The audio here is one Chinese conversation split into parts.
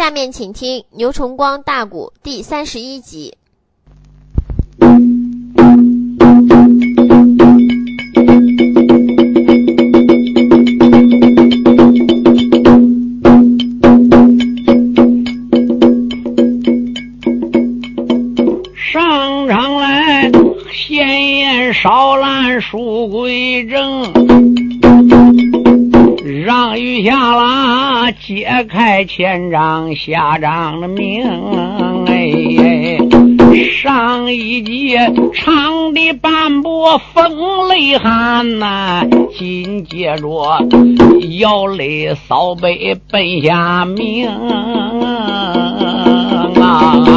下面请听牛崇光大鼓第三十一集。上场来，闲言少拦书归正，让余下啦开前章下章的命。哎，上一集唱的半波风雷寒呐，紧接着摇泪扫北奔下命啊。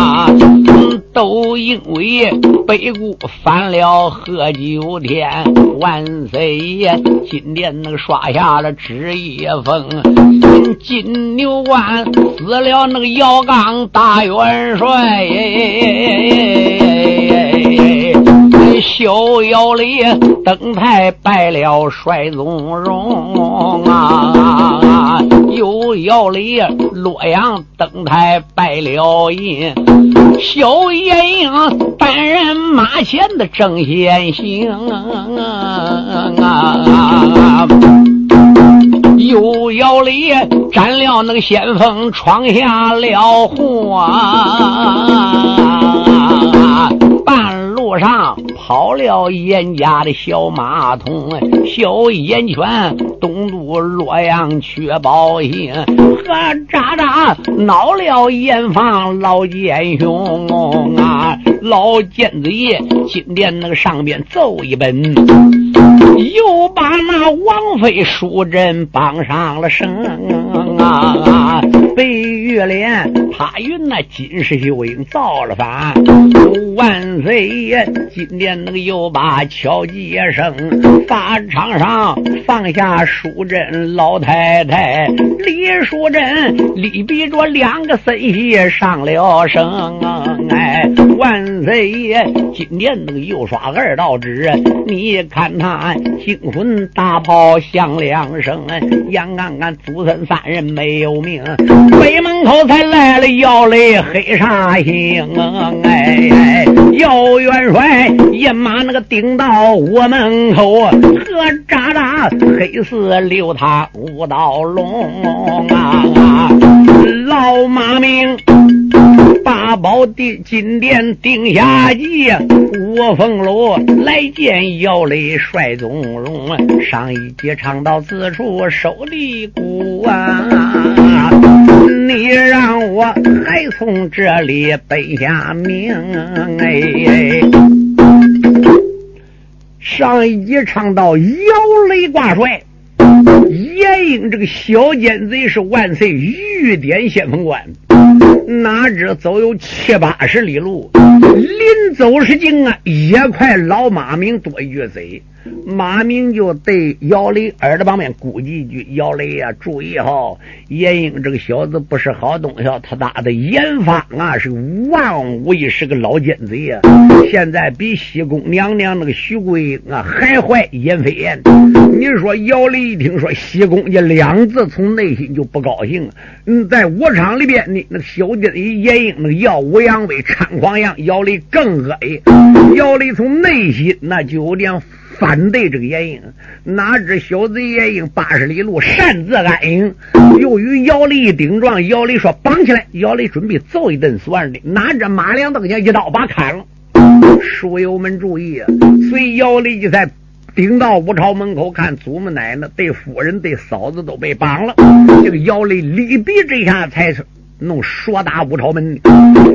都因为北固翻了喝酒天，万岁爷今天那个刷下了纸一封，金牛关死了那个姚刚大元帅，逍遥里登台拜了帅宗荣啊，又要里洛阳登台拜了印。小眼影担任马前的正先行啊，又要里斩了那个先锋，闯下了祸。半路上跑了严家的小马童，小严全东渡洛阳去报信，和渣渣恼了严防老奸雄啊！老奸贼今天那个上边奏一本，又把那王妃淑珍绑上了绳啊！白玉莲他与那金世秀英造了反，万岁爷今天那个又把敲击声，法场上放下淑贞老太太李淑贞，李逼着两个孙媳上了绳，哎，万岁爷今天那个又耍二道纸，你看他惊魂大炮响两声，杨安安祖孙三人没有命。北门口才来了姚雷黑煞星，哎，姚元帅一马那个顶到我门口，和渣渣黑似溜他五道龙啊，老马名。八宝的金殿定下计，五凤楼来见姚雷帅宗荣。上一节唱到此处收的鼓啊，你让我还从这里背下命哎。上一集唱到姚雷挂帅，严英这个小奸贼是万岁御典先锋官。哪知走有七八十里路，临走时竟啊，也快老马名多一句贼。马明就对姚雷耳朵旁边咕叽一句：“姚雷呀，注意哈，严英这个小子不是好东西，他打的严方啊是万无一失个老奸贼呀！现在比西宫娘娘那个徐桂英啊还坏严飞燕。你说姚雷一听说西宫这两字，从内心就不高兴。嗯，在武场里边，你那个小奸贼严英那个耀武扬威、猖狂样，姚雷更恶心。姚雷从内心那就有点。”反对这个严英，哪知小贼严英八十里路擅自安营，又与姚雷一顶撞。姚雷说绑起来，姚雷准备揍一顿算的，拿着马良登前一刀把砍了。书友们注意啊，随姚雷就在顶到武朝门口看祖母奶奶对夫人对嫂子都被绑了。这个姚雷力比这下才是弄说打五朝门，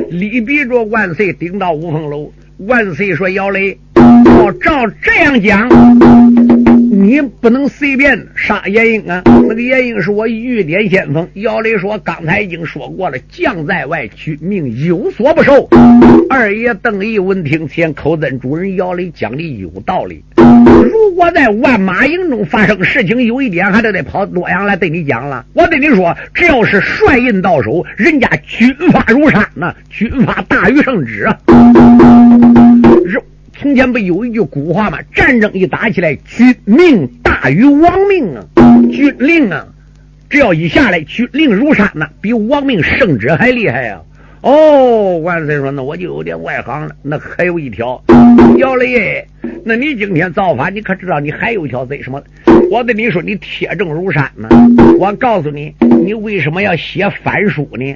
力逼着万岁顶到五凤楼。万岁说姚雷。哦，照这样讲，你不能随便杀严英啊！那个严英是我御典先锋。姚雷说：“刚才已经说过了，将在外，君命有所不受。”二爷邓毅闻听，前口尊主人姚雷讲的有道理。如果在万马营中发生事情，有一点还得得跑洛阳来对你讲了。我对你说，只要是帅印到手，人家军法如山呐，军法大于圣旨啊。从前不有一句古话吗？战争一打起来，军命大于亡命啊！军令啊，只要一下来，军令如山呐，比亡命圣旨还厉害呀！哦，万岁说，那我就有点外行了。那还有一条，姚雷，那你今天造反，你可知道你还有一条罪什么？我跟你说，你铁证如山呢。我告诉你，你为什么要写反书呢？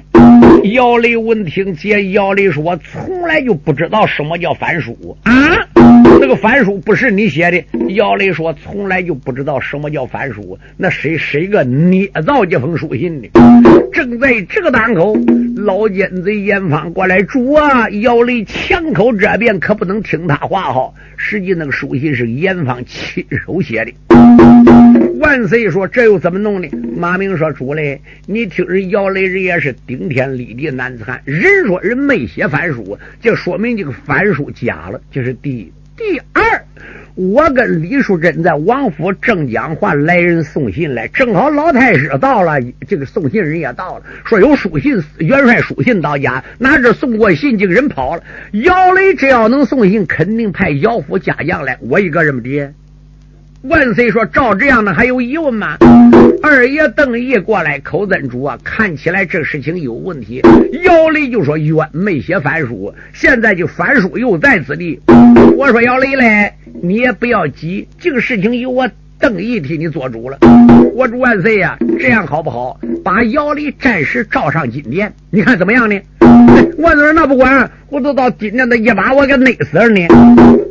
姚雷闻听，接姚雷说，我从来就不知道什么叫反书啊。个反书不是你写的，姚雷说从来就不知道什么叫反书，那谁谁个捏造这封书信的？正在这个当口，老奸贼严方过来主啊！姚雷枪口这边可不能听他话哈。实际那个书信是严方亲手写的。万岁说这又怎么弄呢？马明说主嘞，你听人姚雷人也是顶天立地男子汉，人说人没写反书，这说明这个反书假了，这是第一。第二，我跟李淑珍在王府正讲话，来人送信来，正好老太师到了，这个送信人也到了，说有书信，元帅书信到家，拿着送过信，这个人跑了。姚雷只要能送信，肯定派姚府家将来，我一个人不的。万岁说：“照这样的还有疑问吗？”二爷邓毅过来，口尊主啊，看起来这事情有问题。姚雷就说：“冤没写反书，现在就反书又在此地。”我说：“姚雷嘞，你也不要急，这个事情由我邓毅替你做主了。我主万岁呀，这样好不好？把姚雷暂时召上金殿，你看怎么样呢？”万岁那不管，我都到今天的一把我给勒死了呢。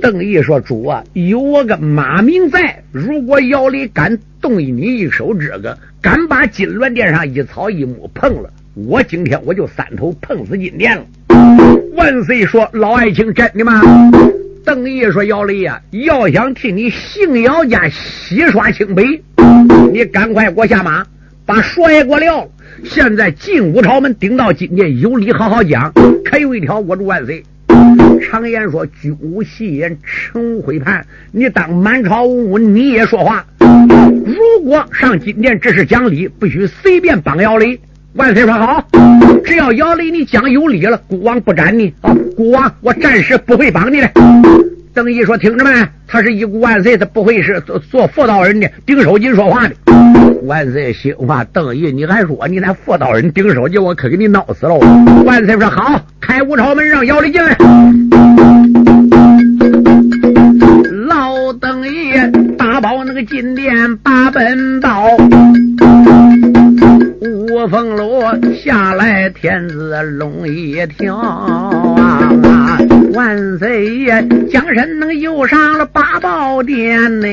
邓毅说：“主啊，有我个马明在，如果姚雷敢动你一手，这个敢把金銮殿上一草一木碰了，我今天我就三头碰死金殿了。”万岁说：“老爱卿真的吗？”邓毅说：“姚雷呀，要想替你姓姚家洗刷清白，你赶快给我下马，把说也给我撂了。”现在进武朝门，顶到金殿，有理好好讲。可有一条，我主万岁。常言说，君无戏言，臣无悔判。你当满朝文武，你也说话。如果上金殿，这是讲理，不许随便帮姚雷。万岁说好，只要姚雷你讲有理了，孤王不斩你啊！孤王，我暂时不会帮你的。邓毅说：“听着没？他是一股万岁，他不会是做做妇道人的，顶手巾说话的。”万岁心话：“邓毅，你还说你那妇道人顶手巾，我可给你闹死了！”万岁说：“好，开武朝门，让姚雷进来。”老邓毅打包那个金殿八本道。五凤楼下来，天子龙一条啊！万岁爷江山能又上了八宝殿呢，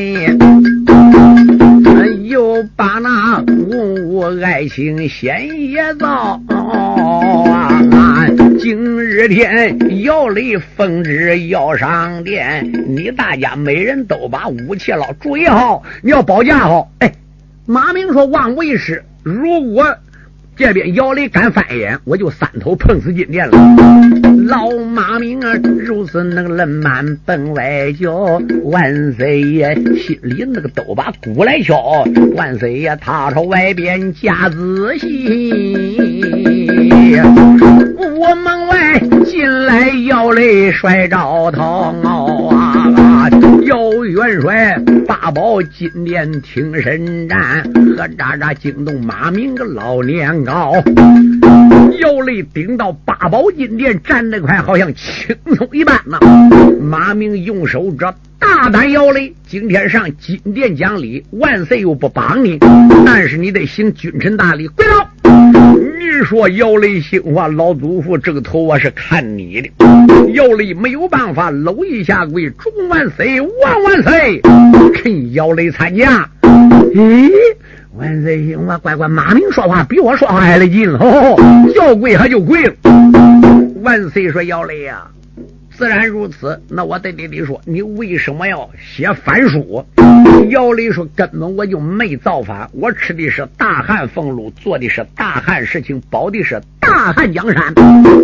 又把那文物爱情先也造啊！今日天姚雷奉旨要上殿，你大家每人都把武器了，注意好，你要保驾好。哎，马明说万无一失。如果这边姚雷敢翻眼，我就三头碰死金殿了。老马明啊，如此那个冷满奔外叫，万岁爷心里那个都把鼓来敲。万岁爷他朝外边加仔细，我门外进来姚雷摔着头啊！姚元帅八宝金殿听神战，和喳喳惊动马明个老年高。姚雷顶到八宝金殿站得快，好像轻松一般呐。马明用手指大胆姚雷，今天上金殿讲理，万岁又不帮你，但是你得行君臣大礼，跪倒。你说姚雷心话，老祖父这个头我是看你的。姚雷没有办法，搂一下跪，祝万岁，万万岁，趁姚雷参加。咦？万岁行吧！乖乖，马明说话比我说话还来劲哦！要跪他就跪了。万岁说：“姚雷呀，自然如此。那我得得得说，你为什么要写反书？”姚雷说：“根本我就没造反，我吃的是大汉俸禄，做的是大汉事情，保的是大汉江山，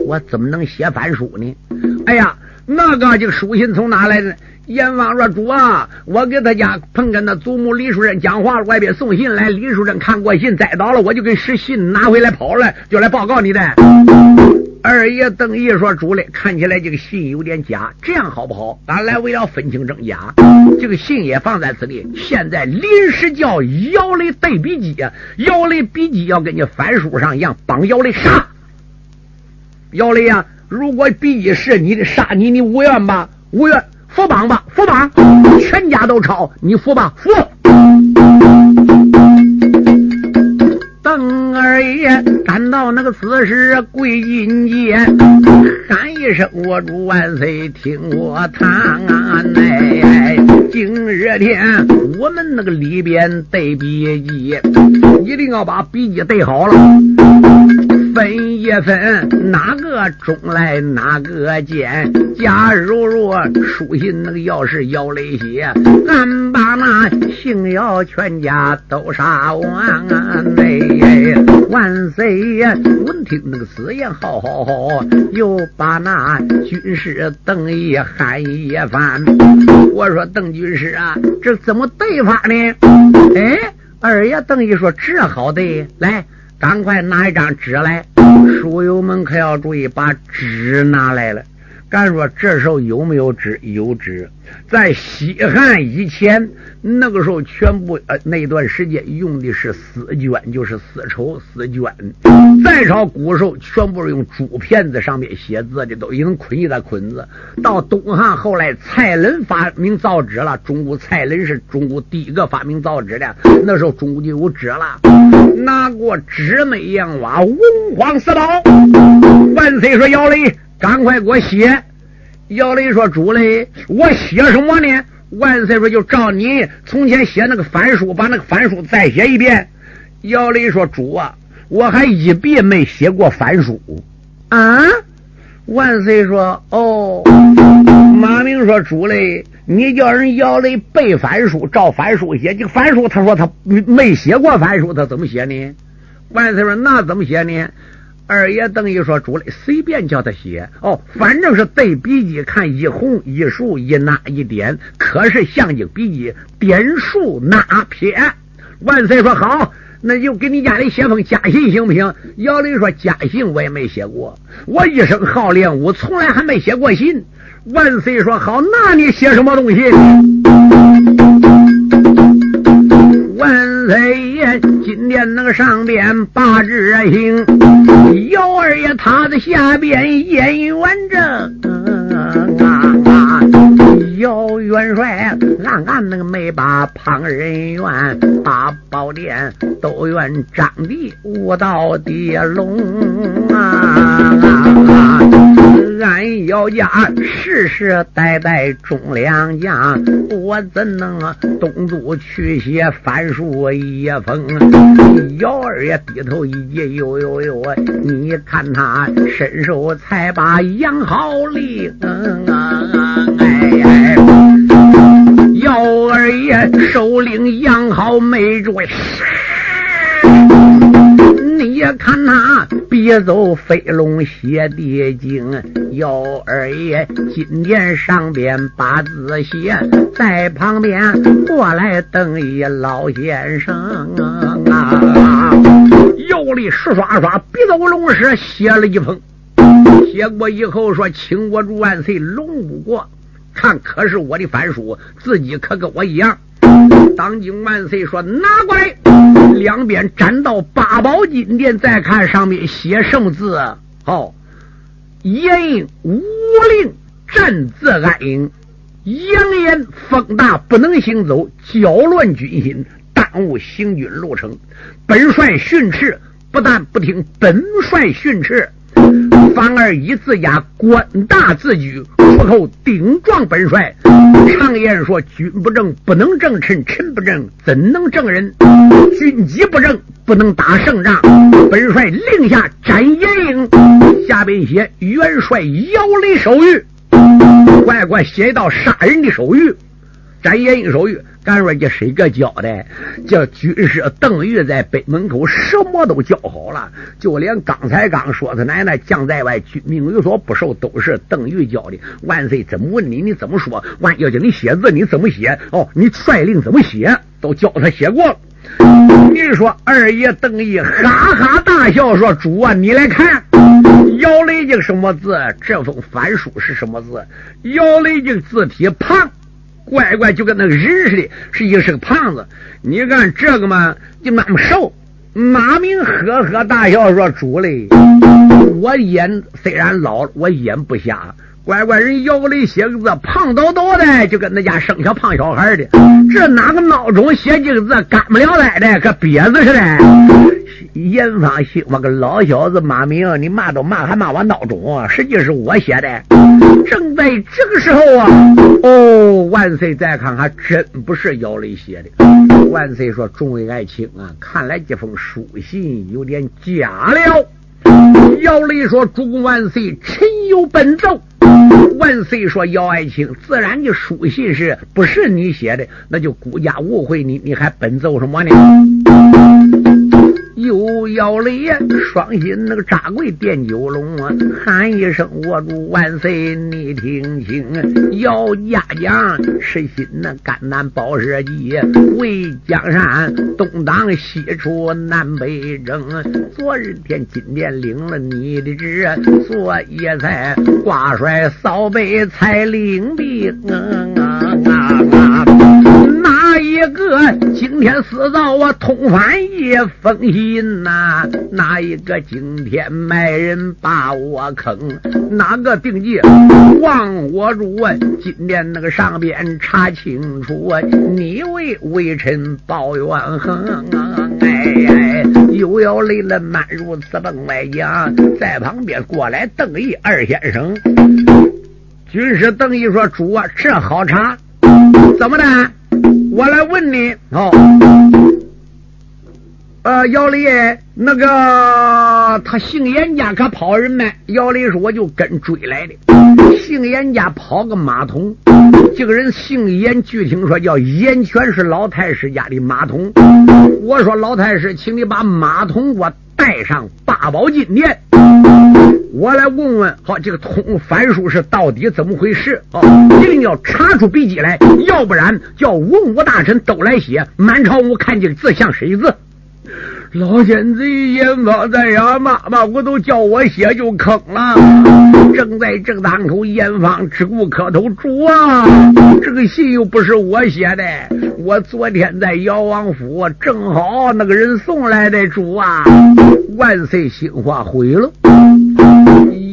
我怎么能写反书呢？”哎呀，那个这个书信从哪来的？阎王说：“主啊，我给他家碰跟那祖母李淑珍讲话，外边送信来。李淑珍看过信，栽倒了，我就给使信拿回来跑了，就来报告你的。”二爷邓毅说：“主嘞，看起来这个信有点假，这样好不好？俺来为了分清真假，这个信也放在此地。现在临时叫姚雷带笔记，姚雷笔记要跟你翻书上一样，帮姚雷杀。姚雷呀，如果笔记是你的，杀你，你无怨吧？无怨，服绑吧，服绑，全家都抄，你服吧，服。”邓二爷赶到那个此时跪金阶，喊一声：“我主万岁，听我谈！哎，今日天我们那个里边对笔记，一定要把笔记对好了。”分一分，哪个中来哪个见？假如若书信那个要是姚雷写，俺把那姓姚全家都杀完。哎，万岁呀！闻听那个此言，好好好，又把那军师邓毅喊一番。我说邓军师啊，这怎么对法呢？哎，二爷邓毅说这好对，来。赶快拿一张纸来，书友们可要注意，把纸拿来了。敢说这时候有没有纸？有纸。在西汉以前，那个时候全部呃那段时间用的是丝绢，就是丝绸丝绢。再朝古时候，全部是用竹片子上面写字的，都已经捆一大捆子。到东汉后来，蔡伦发明造纸了。中国蔡伦是中国第一个发明造纸的，那时候中国就有纸了。拿过纸没杨娃，文皇四宝。万岁说：“要嘞，赶快给我写。”姚雷说：“主嘞，我写什么呢？”万岁说：“就照你从前写那个翻书，把那个翻书再写一遍。”姚雷说：“主啊，我还一笔没写过翻书。”啊！万岁说：“哦。”马明说：“主嘞，你叫人姚雷背翻书，照翻书写。这个翻书，他说他没写过翻书，他怎么写呢？”万岁说：“那怎么写呢？”二爷等于说：“主嘞，随便叫他写哦，反正是对笔记，看一红一竖一捺一点，可是象征笔记点竖捺撇。”万岁说：“好，那就给你家里写封家信行不行？”姚雷说：“家信我也没写过，我一生好练武，从来还没写过信。”万岁说：“好，那你写什么东西？”雷爷，今天那个上边八字星，姚二爷他的下边燕元正啊啊，姚元帅暗暗那个没把旁人怨，把宝殿都怨张帝无道的龙啊。俺姚家世世代代忠良将，我怎能啊东都去写翻书一封？姚二爷低头一接，呦呦呦！你看他伸手才把杨好令啊！哎，姚二爷首领杨好没住。你看他别走飞龙写地经，幺二爷金殿上边八字写，在旁边过来等一老先生啊！姚力刷刷刷别走龙蛇写了一封，写过以后说：“请我主万岁，龙武国，看可是我的翻书，自己可跟我一样。”当今万岁说：“拿过来。”两边站到八宝金殿，再看上面写圣字。好，严印无令，战字安营。扬言风大不能行走，搅乱军心，耽误行军路程。本帅训斥，不但不听本帅训斥。反而以自家官大自居，出口顶撞本帅。常言说：“君不正不能正臣，臣不正怎能正人？军机不正不能打胜仗。”本帅令下斩严英，下边写元帅姚雷手谕，乖乖写一道杀人的手谕，斩严英手谕。敢说这谁个教的？叫军师邓玉在北门口什么都教好了，就连刚才刚说他奶奶将在外，军命有所不受，都是邓玉教的。万岁怎么问你，你怎么说？万要叫你写字，你怎么写？哦，你率领怎么写，都教他写过了。你说二爷邓毅哈哈大笑说：“主啊，你来看。”姚雷经什么字？这封翻书是什么字？姚雷经字体胖，乖乖就跟那个人似的，是一是个胖子。你看这个嘛，就那么瘦。马明呵呵大笑说：“主嘞，我眼虽然老，我眼不瞎。”乖乖，人姚雷写个字胖叨叨的，就跟那家生小胖小孩的。这哪个孬种写几个字干不了来的，跟瘪子似的。严方兴，我个老小子马明，你骂都骂，还骂我孬种？实际是我写的。正在这个时候啊，哦，万岁！再看，还真不是姚雷写的。万岁说：“众位爱卿啊，看来这封书信有点假了。”姚雷说：“主公万岁，臣有本奏。”万岁说：“姚爱卿，自然的书信是不是你写的？那就孤家误会你，你还奔奏什么呢？”又要雷双心那个扎跪奠九龙啊，喊一声我主万岁，你听清，姚家将实心那肝胆宝社稷，为江山东挡西出南北征。昨日天今天领了你的旨，所以才挂帅扫北才领兵啊！一个惊天四造我通翻一封信呐？哪一个惊天卖人把我坑？哪个定计望我主？今天那个上边查清楚啊，你为微臣报怨恨。哎，又要累了满如此崩外将，在旁边过来邓毅二先生。军师邓毅说：“主啊，这好查，怎么的？”我来问你哦，呃，姚雷，那个他姓严家可跑人没？姚雷说我就跟追来的。姓严家跑个马桶，这个人姓严，据听说叫严全，是老太师家的马桶。我说老太师，请你把马桶给我带上八宝金殿。我来问问，好，这个通翻书是到底怎么回事？哦，一定要查出笔迹来，要不然叫文武大臣都来写，满朝文看这个字像谁字？老奸贼严方在呀，妈妈，我都叫我写就坑了。正在正当口，严方只顾磕头主啊，这个信又不是我写的，我昨天在姚王府，正好那个人送来的主啊。万岁，心话毁了。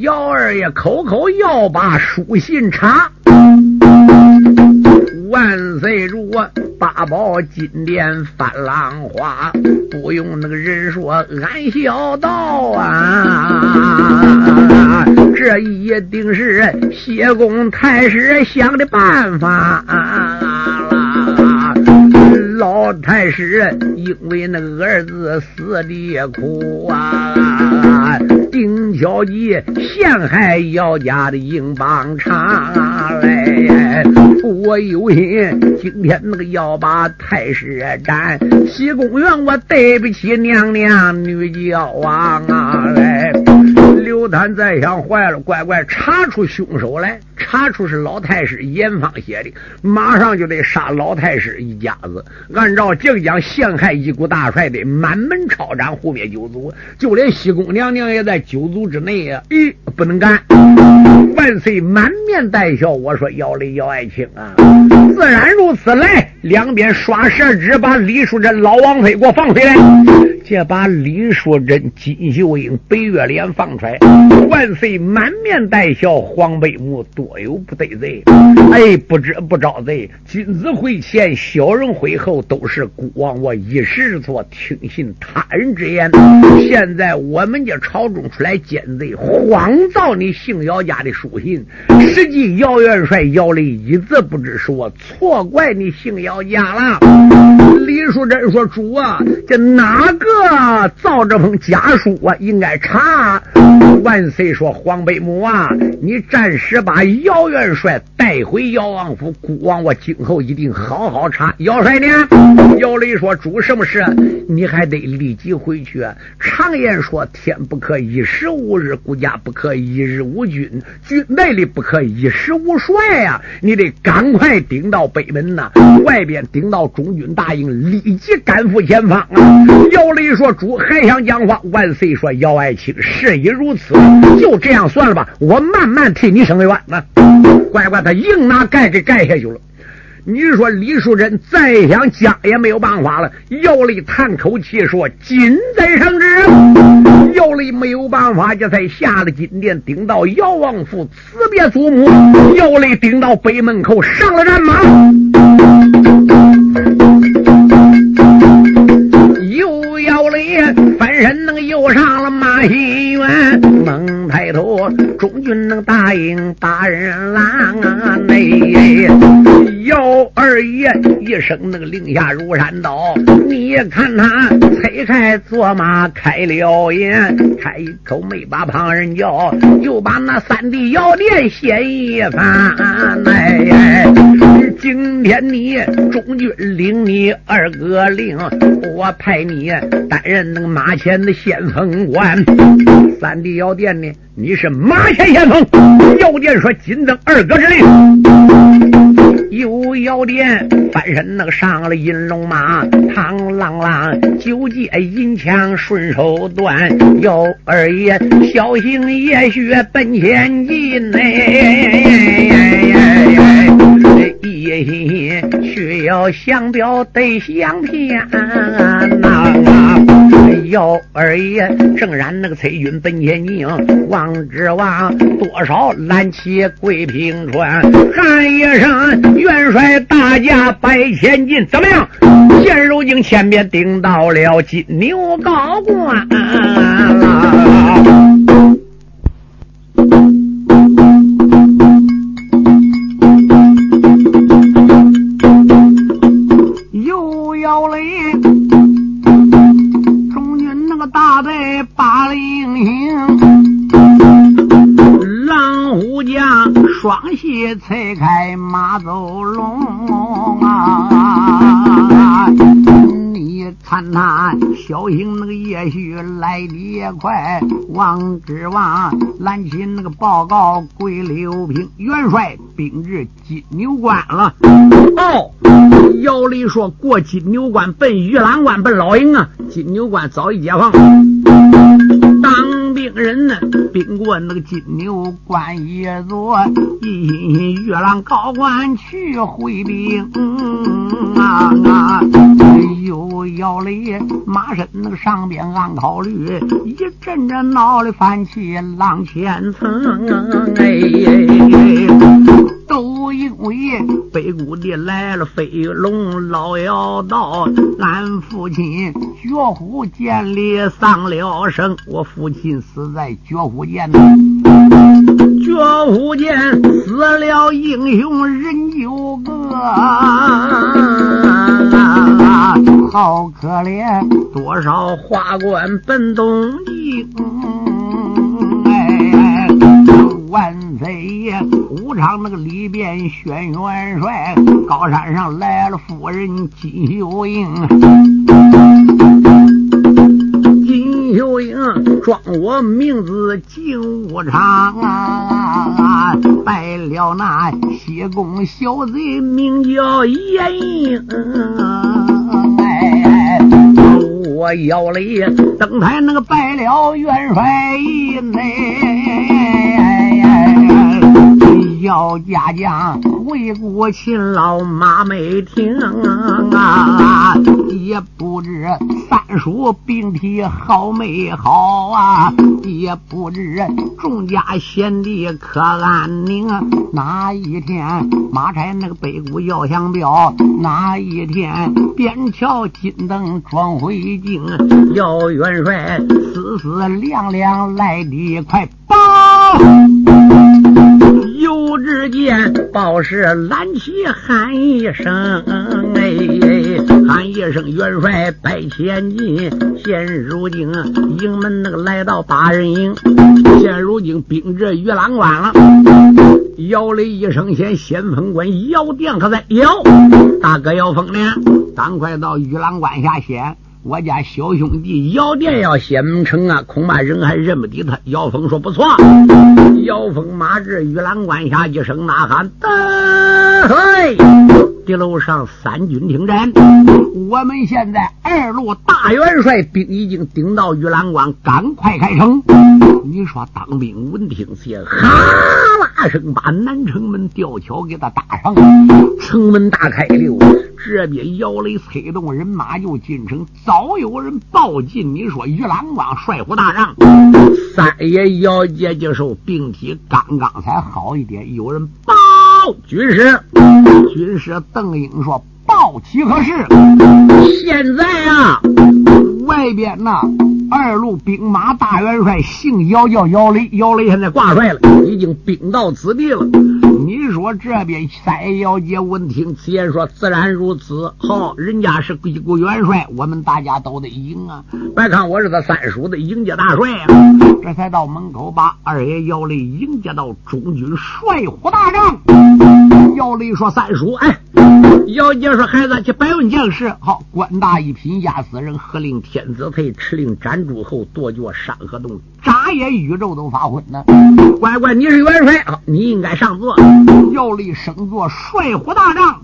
姚二爷口口要把书信查。万岁主，八宝金殿翻浪花，不用那个人说，俺小道啊，这一定是谢公太师想的办法啊。老太师因为那个儿子死的苦啊，丁小姐陷害姚家的英邦长嘞，我有心今天那个要把太师斩，西宫院我对不起娘娘女娇王啊嘞。刘丹再想坏了，乖乖查出凶手来，查出是老太师严方写的，马上就得杀老太师一家子。按照靖江陷害一股大帅的满门抄斩，护灭九族，就连西宫娘娘也在九族之内呀！咦，不能干！万岁满面带笑，我说姚雷姚爱卿啊，自然如此。来，两边刷舌纸，把李淑珍老王妃给我放回来。这把李淑珍、金秀英、白月莲放出来。万岁满面带笑，黄背母多有不得罪。哎，不知不招贼，君子会前，小人会后，都是孤王我一时错，听信他人之言。现在我们家朝中出来奸贼，谎造你姓姚家的书信，实际姚元帅姚雷一字不知，是我错怪你姓姚家了。李淑珍说：“主啊，这哪个造这封家书啊？应该查。”万岁说：“黄北母啊，你暂时把姚元帅带回姚王府，孤王我今后一定好好查。姚帅呢？姚雷说：“主什么事？你还得立即回去。常言说，天不可一时无日，国家不可一日无君，军内里不可一时无帅呀！你得赶快顶到北门呐，外边顶到中军大营，立即赶赴前方啊！”姚雷说：“主还想讲话？”万岁说：“姚爱卿，事已如此，就这样算了吧，我慢慢替你伸冤。那乖乖，他硬拿盖给盖下去了。你说李淑珍再想讲也没有办法了。姚力叹口气说：“金在上之。”姚力没有办法，这才下了金殿，顶到姚王府辞别祖母。姚力顶到北门口，上了战马。又姚雷翻身那个又上了马戏，军那个大营大人拉啊，内姚二爷一声那个令下如山倒，你看他推开坐马开了眼，开口没把旁人叫，又把那三弟姚殿写一番。哎，今天你中军领你二哥令，我派你担任那个马前的先锋官。三弟姚殿呢？你是马前先锋。姚殿说：“谨遵二哥之令。”有姚殿翻身那个上了银龙马，唐啷啷九节银枪顺手断。幺二爷小心也许奔前进呐。一心需要降表得降天呐！姚二爷正然那个催军奔前进，王之王多少拦起桂平川，喊一声元帅大驾拜前进，怎么样？现如今前面顶到了金牛高官。双膝踩开马走龙啊！你看他小心那个叶旭来的也快，王之王拦起那个报告归刘平元帅兵至金牛关了。哦。姚雷说：“过金牛关，奔玉兰关，奔老营啊！金牛关早已解放。当人呢，兵过那个金牛关一座，一心心玉兰高官去回兵啊啊！有姚雷马身那个上边暗考虑，一阵阵闹的翻起浪千层哎。”都因为北谷地来了飞龙老妖道，俺父亲绝虎剑里丧了生，我父亲死在绝虎剑呐，绝虎剑死了英雄人九个，好可怜，多少花冠奔东京。万岁爷，武昌那个里边选元帅，高山上来了夫人金秀英。金秀英装我名字金武昌啊，拜了那西宫小贼名叫严英。哎，我要了登台那个拜了元帅一内。要家将为国勤劳马没停啊，也不知三叔病体好没好啊，也不知众家贤弟可安宁。哪一天马差那个北谷要降表，哪一天边桥金灯装回京，姚元帅思思亮亮来的快报。就只见报时蓝旗喊一声，哎，喊一声元帅拜千金。现如今营门那个来到八人营，现如今兵至玉郎关了。姚了一声，先先锋官姚殿可在？姚大哥姚峰呢？赶快到玉郎关下先。我家小兄弟姚殿要先城啊，恐怕人还认不得他。姚峰说不错。姚峰马至玉兰关下，一声呐喊：“得嘿！”地楼上三军听战。我们现在二路大元帅兵已经顶到玉兰关，赶快开城。你说当兵闻听此，哈啦声把南城门吊桥给他搭上，城门大开溜。这边姚雷催动人马就进城，早有人报进。你说玉兰关帅虎大帐，三爷姚杰接受病体刚刚才好一点。有人报军师，军师邓英说报齐何事？现在啊，外边呐，二路兵马大元帅姓姚叫姚雷，姚雷现在挂帅了，已经兵到此地了。我这边三姚杰闻听此言，说自然如此。好，人家是一股元帅，我们大家都得赢啊！别看我是他三叔的迎接大帅啊，这才到门口把二爷姚雷迎接到中军帅府大帐。姚雷说：“三叔，哎。”姚杰说：“孩子，去百问将士。好，官大一品，压死人。喝令天子退，敕令斩诸侯，跺脚山河动，眨眼宇宙都发昏呢。乖乖，你是元帅，好，你应该上座。要立升座，帅府大将。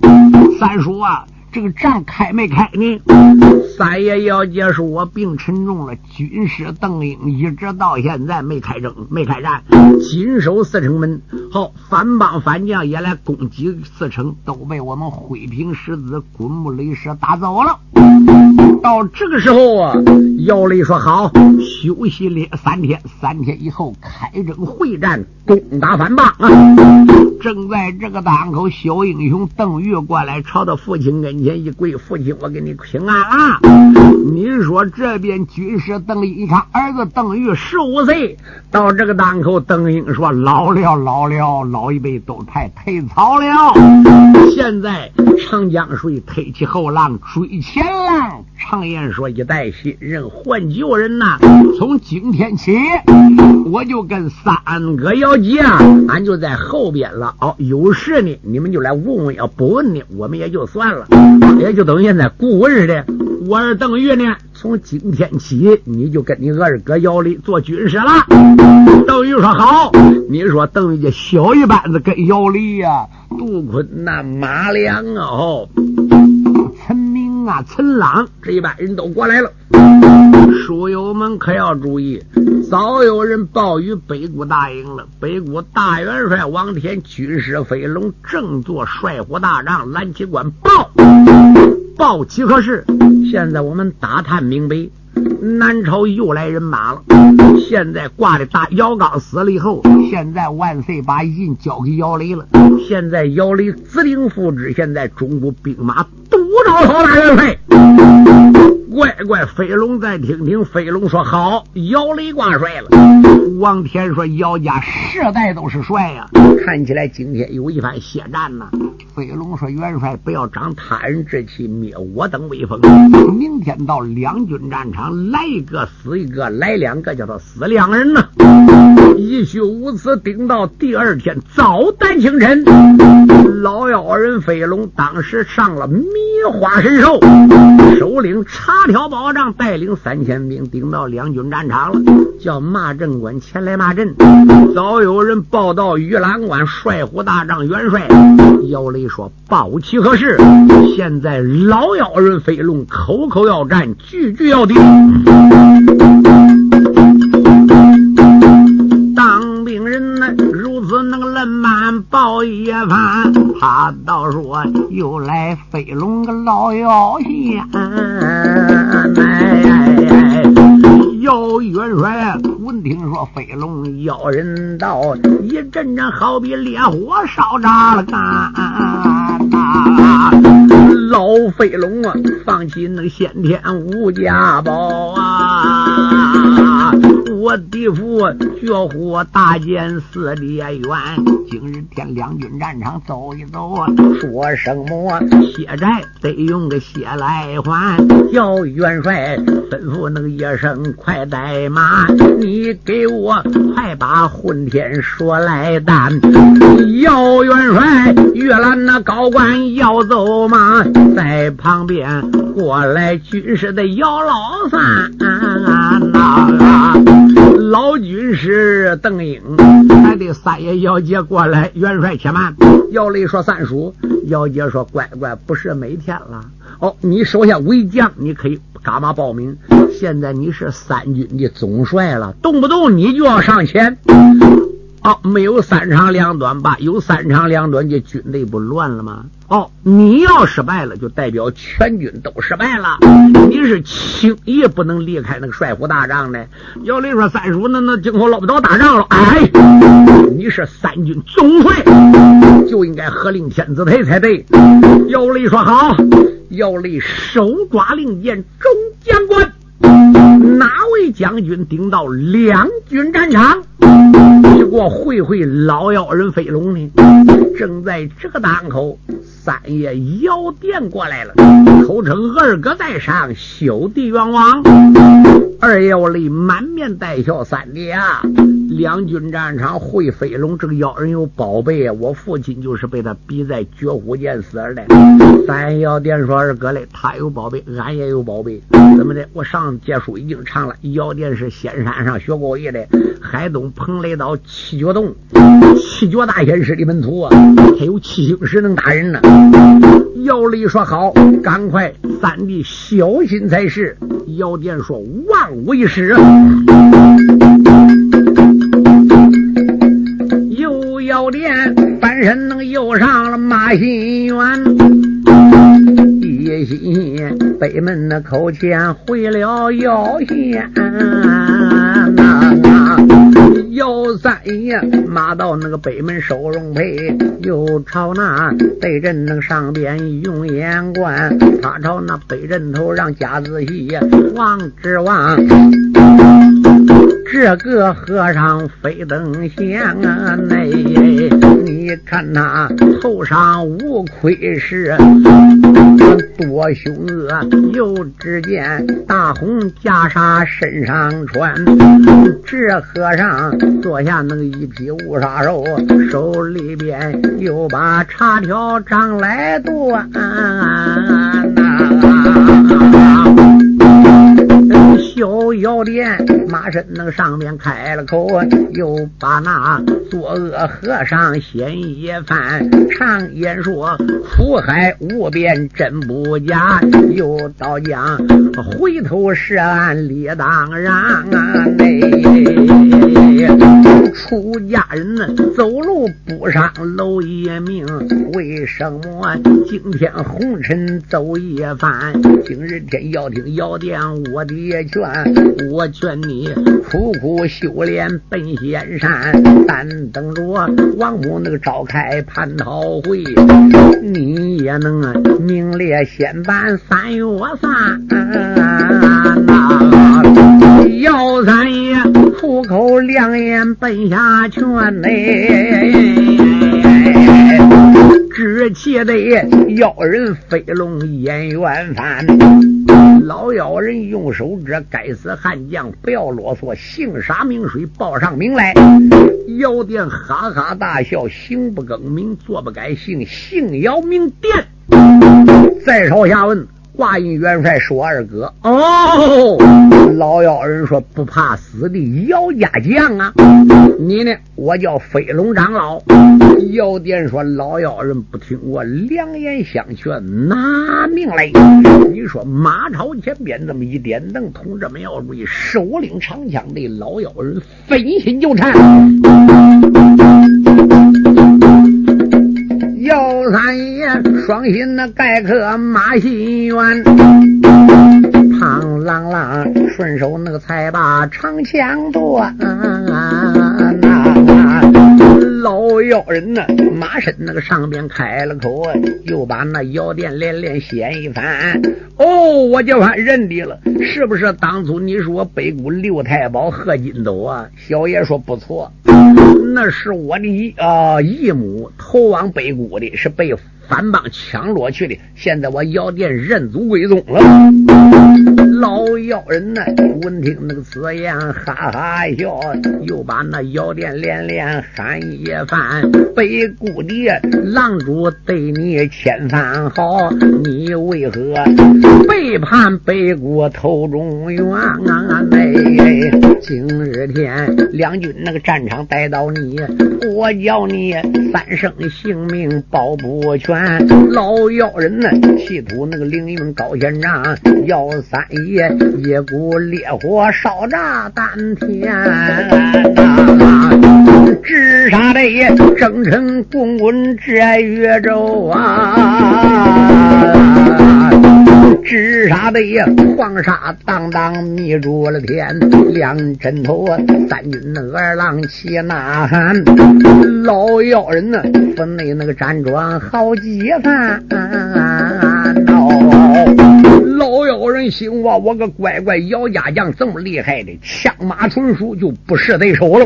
三叔啊。”这个仗开没开呢？三爷要结束，我病沉重了。军师邓英一直到现在没开征，没开战，紧守四城门。好，反帮反将也来攻击四城，都被我们灰平石子、滚木雷石打走了。到这个时候啊，姚雷说好，休息两三天，三天以后开征会战，攻打反帮啊！正在这个当口，小英雄邓玉过来，朝他父亲跟前一跪：“父亲，我给你请安啊。”你说这边军师邓英一看，儿子邓玉十五岁，到这个当口，邓英说：“老了，老了，老一辈都太退草了。现在长江水推起后浪追前浪。”常言说：“一代新人换旧人呐。”从今天起，我就跟三哥要啊，俺就在后边了。哦，有事呢，你们就来问问；要不问呢，我们也就算了，也就等于现在顾问似的。我是邓玉呢，从今天起，你就跟你二哥姚立做军师了。邓玉说：“好。”你说邓玉小一班子跟姚立呀，杜坤那，马良啊，哦。啊，陈朗这一班人都过来了，书友们可要注意，早有人报与北谷大营了。北谷大元帅王天军师飞龙正坐帅虎大帐，蓝旗官报报齐何事？现在我们打探明白，南朝又来人马了。现在挂的大姚刚死了以后，现在万岁把印交给姚雷了。现在姚雷指令复制，现在中国兵马。多少曹大元帅，乖乖，飞龙再听听。飞龙说好，姚雷挂帅了。王天说姚家世代都是帅呀，看起来今天有一番血战呐。飞龙说元帅不要长他人志气，灭我等威风。明天到两军战场，来一个死一个，来两个叫做死两人呐。一宿无此，顶到第二天早旦清晨，老妖人飞龙当时上了迷花神兽，首领查条宝杖，带领三千兵顶到两军战场了，叫马正官前来骂阵。早有人报到玉兰关帅府大帐元帅姚雷说：“报齐何事？现在老妖人飞龙口口要战，句句要顶顶。”报一番，他倒说又来飞龙个老妖仙。哎，姚元帅闻听说飞龙妖人到，一阵阵好比烈火烧炸了肝。老飞龙啊，放弃那先天无价宝啊！我地府绝户大剑四爹冤。今日天两军战场走一走，说什么血债得用个血来还。叫元帅吩咐那个叶生快带马，你给我快把混天说来担。姚元帅越兰那高官要走马，在旁边过来军师的姚老三呐，老军师邓英，还得三爷姚杰过来。元帅且慢，姚雷说三叔，姚杰说乖乖，不是每天了。哦，你手下为将，你可以干嘛报名？现在你是三军的总帅了，动不动你就要上前。哦，没有三长两短吧？有三长两短，这军队不乱了吗？哦，你要失败了，就代表全军都失败了。你是轻易不能离开那个帅府大帐的。姚雷说：“三叔，那那今后捞不着打仗了。”哎，你是三军总帅，就应该喝令天子台才对。姚雷说：“好。”姚雷手抓令箭，中将官。哪位将军顶到两军战场？给我会会老妖人飞龙呢？正在这个档口，三爷姚殿过来了，口称二哥在上，小弟冤枉。二姚雷满面带笑，三弟啊，两军战场会飞龙，这个妖人有宝贝！我父亲就是被他逼在绝虎涧死的。三妖殿说：“二哥嘞，他有宝贝，俺也有宝贝，怎么的？我上借书已经唱了，妖殿是仙山上学过艺的，海东蓬莱岛七绝洞，七绝大仙师的门徒啊，他有七星石能打人呢。”姚雷说：“好，赶快，三弟小心才是。”姚殿说：“万无一失。”又姚殿翻身能又上了马心园，一心北门那口前回了姚县。姚三爷马到那个北门收容配，又朝那北镇那上边用眼观，他朝那北镇头让贾子细望之望。这个和尚飞登香啊，哎你看他头上无盔是多凶恶，又只见大红袈裟身上穿。这和尚坐下那一匹乌纱肉，手里边又把茶条张来端。逍遥殿马身那上面开了口，又把那作恶和尚先一番，常言说苦海无边真不假，又到讲回头是岸理当然啊！出家人走路不上楼一命，为什么今天红尘走一番？今日天要听要点我的劝。我劝你苦苦修炼奔仙山，但等着王母那个召开蟠桃会，你也能名列仙班三月三。姚三爷苦口良言奔下劝嘞，只气得妖人飞龙眼圆翻。老妖人用手指，该死汉将，不要啰嗦，姓啥名谁，报上名来。姚殿哈哈大笑，行不更名，坐不改姓，姓姚名殿。再朝下问。华阴元帅说：“二哥，哦，老妖人说不怕死的姚家将啊！你呢？我叫飞龙长老。姚殿说：老妖人不听我两言相劝，拿命来！你说马超前边这么一点灯，同志们要注意，手领长枪的老妖人分心就颤。”双心那盖克马心远，胖郎郎顺手那个才把长枪断。老妖人呢，马身那个上边开了口，又把那药店连连掀一番。哦，我就还认得了，是不是当初你说北谷六太保贺金斗啊？小爷说不错，那是我的啊义母投往北谷的，是被。反帮抢夺去的，现在我药店认祖归宗了。老妖人呢，闻听那个此言，哈哈笑，又把那药店连连喊一番。北谷的狼主对你千番好，你为何背叛北谷头中原啊？哎，今日天两军那个战场逮到你，我叫你三生性命保不全。老妖人呢，企图那个凌云高仙长，要三一爷一股烈火烧炸丹田，直杀的征尘滚滚这月州啊！直杀的黄沙荡荡迷住了天，两针头啊三军二郎齐呐喊，老妖人呢分内那个辗转好几番。老妖人心话，我个乖乖姚家将这么厉害的，枪马纯熟就不是对手了。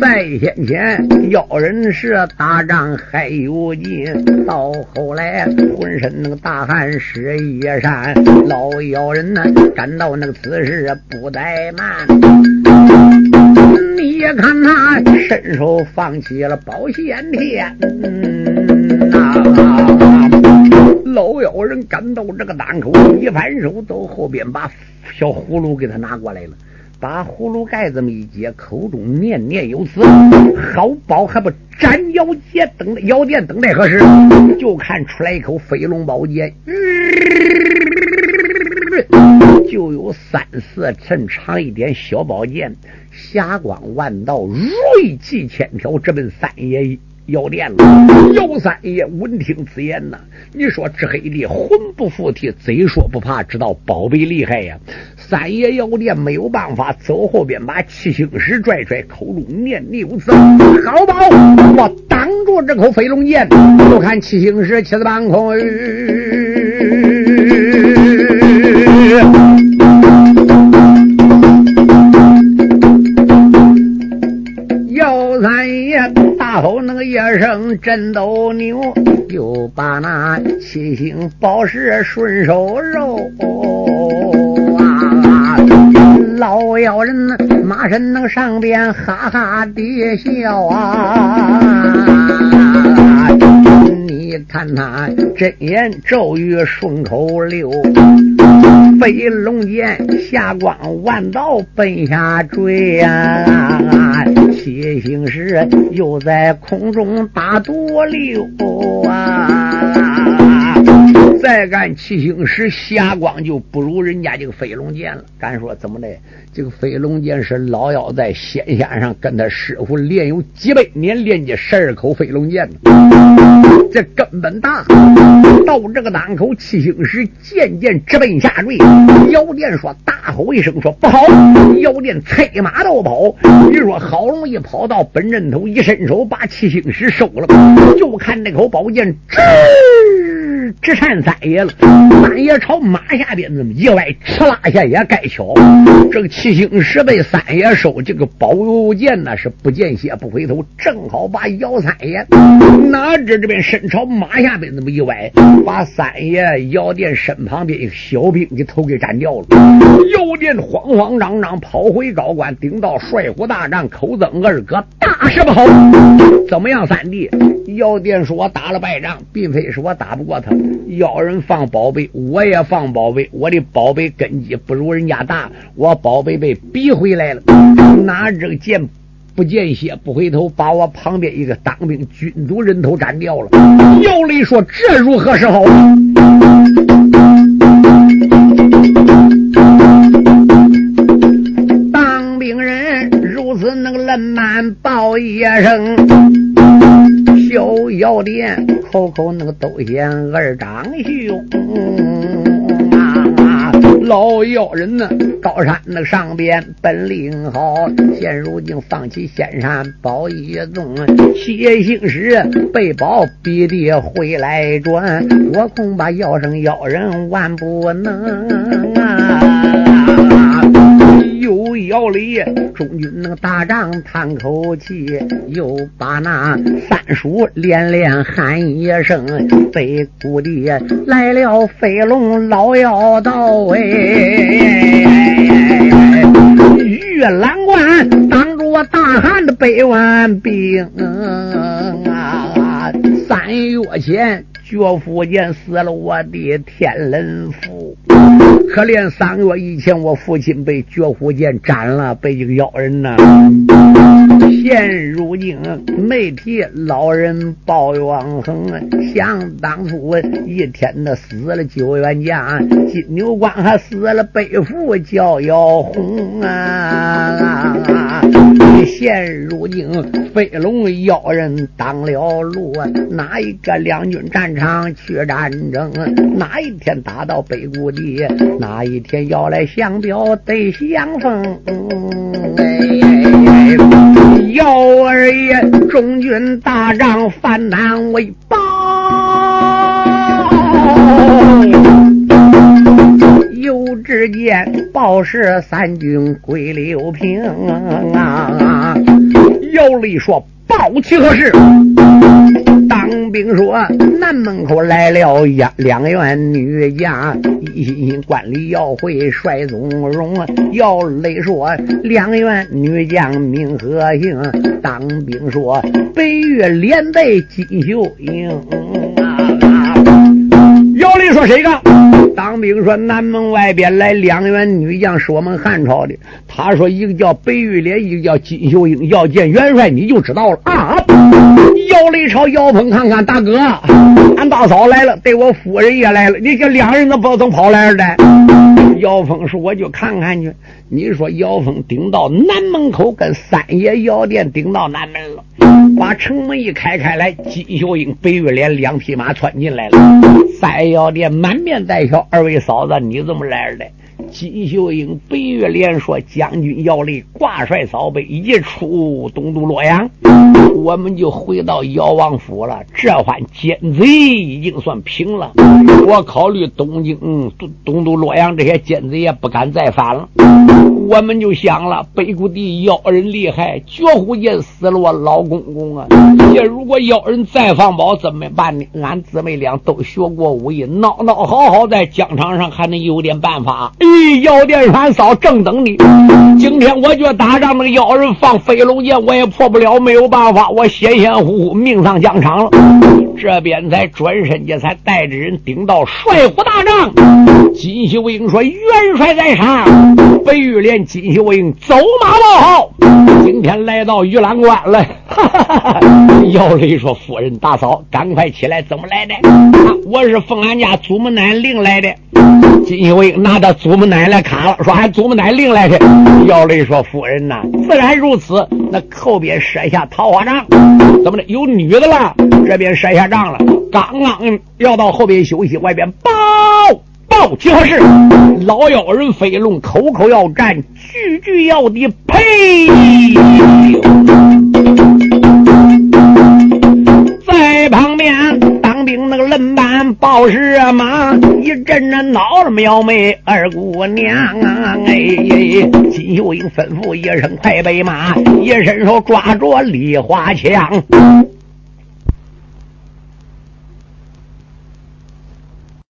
在先前妖人是打仗还有劲，到后来浑身那个大汗湿衣衫，老妖人呢感到那个此事不怠慢。你也看他伸手放起了保险天。老妖人赶到这个档口，一反手到后边把小葫芦给他拿过来了，把葫芦盖这么一揭，口中念念有词：“好宝还不斩妖剑，等妖殿等待何时？”就看出来一口飞龙宝剑，就有三四寸长一点小宝剑，霞光万道，锐气千条，直奔三爷。药店了，姚三爷闻听此言呐，你说这黑的魂不附体，贼说不怕，知道宝贝厉害呀。三爷药店没有办法，走后边把七星石拽拽，口中念念有词：“好宝，我挡住这口飞龙剑。”就看七星石七子半空。头那个一声震斗牛，又把那七星宝石顺手揉啊！老妖人马身那上边哈哈的笑啊！你看他真言咒语顺口溜。飞龙剑，霞光万道奔下坠呀！七星石又在空中打独流啊！再干七星石，霞光就不如人家这个飞龙剑了。敢说怎么的？这个飞龙剑是老妖在仙仙上跟他师傅练有几百年，练的十二口飞龙剑这根本大。到这个档口，七星石渐渐直奔下坠。妖殿说：“大吼一声，说不好！”妖殿催马倒跑。你说好容易跑到本阵头，一伸手把七星石收了。就看那口宝剑，吱直直缠三爷了。三爷朝马下边这么一歪，哧啦下也该巧。这个七星石被三爷收，这个宝剑呢是不见血不回头，正好把姚三爷拿着这边身朝马下边这么一歪，把三爷姚殿身旁边一个小兵的头给斩掉了。姚殿慌慌张张跑回高官，顶到帅虎大帐，口增二哥大事不好！怎么样，三弟？姚殿说：“我打了败仗，并非是我打不过他。要人放宝贝，我也放宝贝。我的宝贝根基不如人家大，我宝贝被逼回来了。拿着剑不见血不回头，把我旁边一个当兵军主人头斩掉了。”姚雷说：“这如何是好？”当兵人如此那个冷满报一声。小药店口口那个都嫌二长兄啊，老妖人呢，高山那上边本领好，现如今放弃仙山宝一宗，写信时被保必定回来转，我恐怕要生妖人万不能啊！又要里中军那个大将叹口气，又把那三叔连连喊一声：“飞谷地来了飞龙老妖道哎！”玉兰关挡住我大汉的百万兵啊！三月前。岳父见死了我的天伦父，可怜三个月以前我父亲被绝户剑斩了，被这个妖人呐。现如今没提老人报冤恨，想当初一天的死了九员将，金牛关还死了背负叫妖红啊！现如今飞龙妖人当了路，哪一个两军战？场去战争，哪一天打到北谷地，哪一天要来相表得相逢。幺儿爷，中军大帐犯难为报，又只见报是三军归刘平啊！姚立说。报其何事？当兵说南门口来了两两员女将，一心管理要会帅宗荣。姚雷说两员女将名何姓？当兵说北岳连队金秀英。你说谁告？当兵说南门外边来两员女将，是我们汉朝的。他说一个叫白玉莲，一个叫金秀英。要见元帅，你就知道了啊！你朝姚鹏看看，大哥，俺大嫂来了，对我夫人也来了，你这两人怎么怎跑来了的？姚峰说：“我就看看去。”你说姚峰顶到南门口，跟三爷姚店顶到南门了，把城门一开开来，金秀英、白玉莲两匹马窜进来了。三爷姚店满面带笑：“二位嫂子，你怎么来了？”金秀英、白月莲说：“将军要立挂帅扫北，一出东都洛阳，我们就回到姚王府了。这番奸贼已经算平了。我考虑东京、东东都洛阳这些奸贼也不敢再犯了。我们就想了，北谷地妖人厉害，绝户剑死了我老公公啊！这如果妖人再放宝怎么办呢？俺姊妹俩都学过武艺，闹闹好好在疆场上还能有点办法。”哎药店三嫂正等你。今天我就打仗那个妖人放飞龙剑，我也破不了，没有办法，我险险乎乎命上疆场了。这边才转身间，才带着人顶到帅府大帐。金秀英说：“元帅在上。”白玉莲、金秀英走马报号。今天来到玉兰关了。姚雷说：“夫人大嫂，赶快起来，怎么来的？啊我是奉俺家祖母奶令来的。”金秀英拿着祖母奶来卡了，说：“俺祖母奶令来的。”姚雷说：“夫人呐，自然如此。那后边设下桃花帐，怎么的？有女的了？这边设下。”仗了，刚刚要到后边休息，外边报报几何事？老妖人飞龙口口要战，句句要敌，呸！在旁边当。兵那个人板报是马，一阵阵恼了苗妹二姑娘啊！哎，金秀英吩咐一声快备马，一伸手抓着梨花枪，